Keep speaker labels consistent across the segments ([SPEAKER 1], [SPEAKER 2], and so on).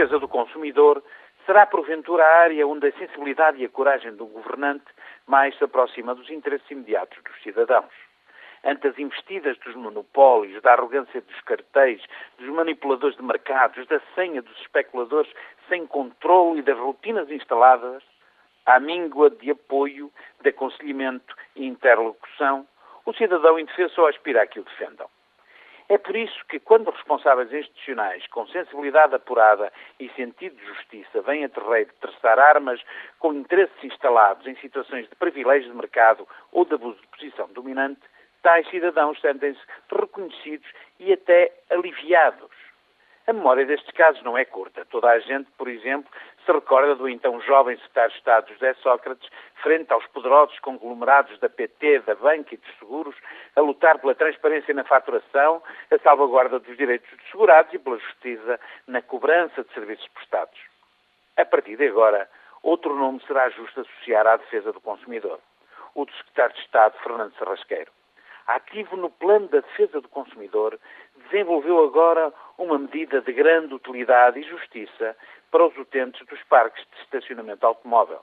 [SPEAKER 1] defesa do consumidor será porventura a área onde a sensibilidade e a coragem do governante mais se aproxima dos interesses imediatos dos cidadãos. Ante as investidas dos monopólios, da arrogância dos cartéis, dos manipuladores de mercados, da senha dos especuladores sem controle e das rotinas instaladas, à míngua de apoio, de aconselhamento e interlocução, o cidadão indefeso aspira a que o defendam. É por isso que, quando responsáveis institucionais com sensibilidade apurada e sentido de justiça vêm a terreiro traçar armas com interesses instalados em situações de privilégio de mercado ou de abuso de posição dominante, tais cidadãos sentem-se reconhecidos e até aliviados. A memória destes casos não é curta. Toda a gente, por exemplo, se recorda do então jovem secretário de Estado José Sócrates, frente aos poderosos conglomerados da PT, da banca e dos seguros, a lutar pela transparência na faturação, a salvaguarda dos direitos dos segurados e pela justiça na cobrança de serviços prestados. A partir de agora, outro nome será justo associar à defesa do consumidor, o do secretário de Estado Fernando Sarrasqueiro ativo no plano da defesa do consumidor, desenvolveu agora uma medida de grande utilidade e justiça para os utentes dos parques de estacionamento automóvel.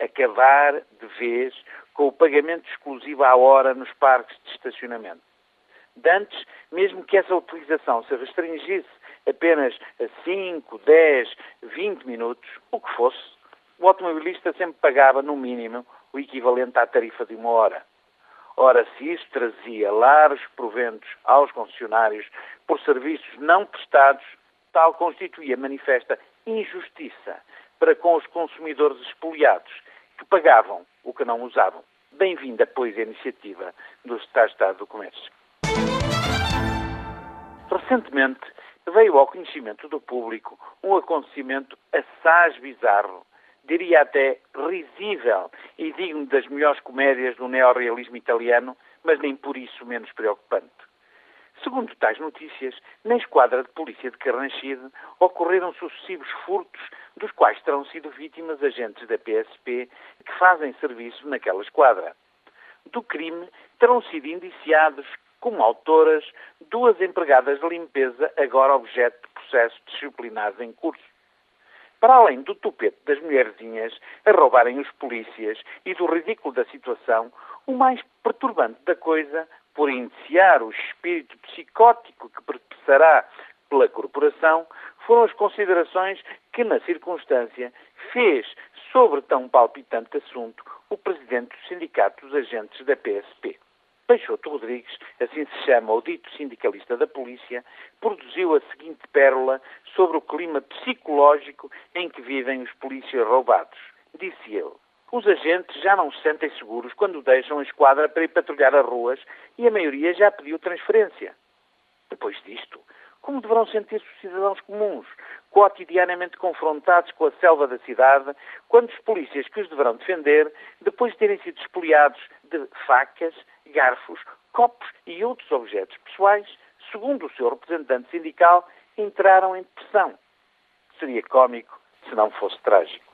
[SPEAKER 1] Acabar de vez com o pagamento exclusivo à hora nos parques de estacionamento. Dantes, mesmo que essa utilização se restringisse apenas a 5, 10, 20 minutos, o que fosse, o automobilista sempre pagava, no mínimo, o equivalente à tarifa de uma hora. Ora, se isso trazia largos proventos aos concessionários por serviços não prestados, tal constituía manifesta injustiça para com os consumidores expoliados, que pagavam o que não usavam. Bem-vinda, pois, a iniciativa do Estado do Comércio. Recentemente veio ao conhecimento do público um acontecimento assaz bizarro diria até risível e digno das melhores comédias do neorrealismo italiano, mas nem por isso menos preocupante. Segundo tais notícias, na esquadra de polícia de Carranchide ocorreram sucessivos furtos, dos quais terão sido vítimas agentes da PSP que fazem serviço naquela esquadra. Do crime terão sido indiciados como autoras duas empregadas de limpeza, agora objeto de processos disciplinares em curso para além do tupete das mulherzinhas a roubarem os polícias e do ridículo da situação, o mais perturbante da coisa, por iniciar o espírito psicótico que perpassará pela corporação, foram as considerações que, na circunstância, fez sobre tão palpitante assunto o presidente do Sindicato dos Agentes da PSP. Peixoto Rodrigues, assim se chama o dito sindicalista da polícia, produziu a seguinte pérola sobre o clima psicológico em que vivem os polícias roubados. Disse ele. Os agentes já não se sentem seguros quando deixam a esquadra para ir patrulhar as ruas e a maioria já pediu transferência. Depois disto, como deverão sentir-se os cidadãos comuns, cotidianamente confrontados com a selva da cidade, quando os polícias que os deverão defender, depois de terem sido espoliados de facas, garfos, copos e outros objetos pessoais, segundo o seu representante sindical, entraram em depressão. Seria cômico se não fosse trágico.